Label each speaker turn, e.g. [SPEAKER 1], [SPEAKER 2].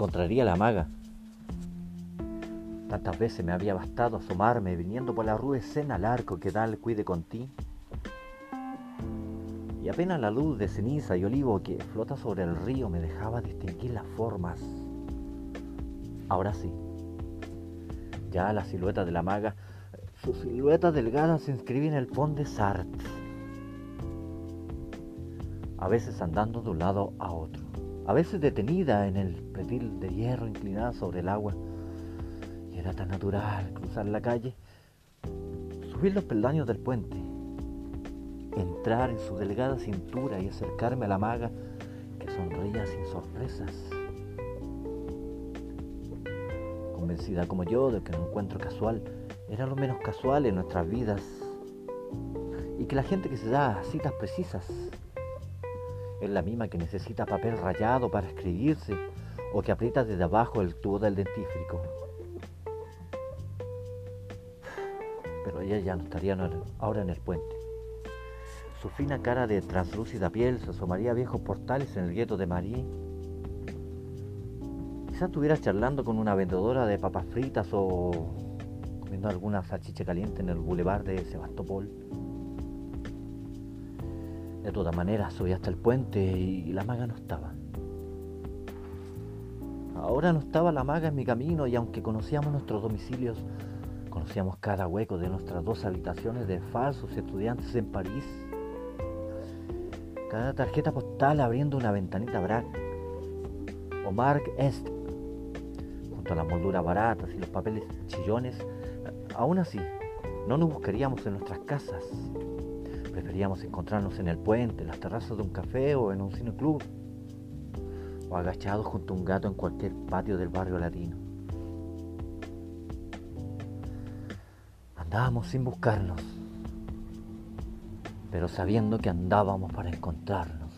[SPEAKER 1] encontraría la maga. Tantas veces me había bastado asomarme viniendo por la rue escena al arco que da cuide con ti. Y apenas la luz de ceniza y olivo que flota sobre el río me dejaba distinguir las formas. Ahora sí, ya la silueta de la maga, su silueta delgada se inscribe en el pont de Sartre, a veces andando de un lado a otro a veces detenida en el pretil de hierro inclinada sobre el agua. Y era tan natural cruzar la calle, subir los peldaños del puente, entrar en su delgada cintura y acercarme a la maga que sonreía sin sorpresas. Convencida como yo de que un encuentro casual era lo menos casual en nuestras vidas y que la gente que se da citas precisas es la misma que necesita papel rayado para escribirse o que aprieta desde abajo el tubo del dentífrico. Pero ella ya no estaría ahora en el puente. Su fina cara de translúcida piel se asomaría a viejos portales en el gueto de Marie. Quizás estuviera charlando con una vendedora de papas fritas o comiendo alguna salchicha caliente en el boulevard de Sebastopol. De todas maneras, subí hasta el puente y la maga no estaba. Ahora no estaba la maga en mi camino y aunque conocíamos nuestros domicilios, conocíamos cada hueco de nuestras dos habitaciones de falsos estudiantes en París. Cada tarjeta postal abriendo una ventanita Brack o Mark Est, junto a las molduras baratas y los papeles chillones, aún así, no nos buscaríamos en nuestras casas, Preferíamos encontrarnos en el puente, en las terrazas de un café o en un cine club, o agachados junto a un gato en cualquier patio del barrio latino. Andábamos sin buscarnos, pero sabiendo que andábamos para encontrarnos.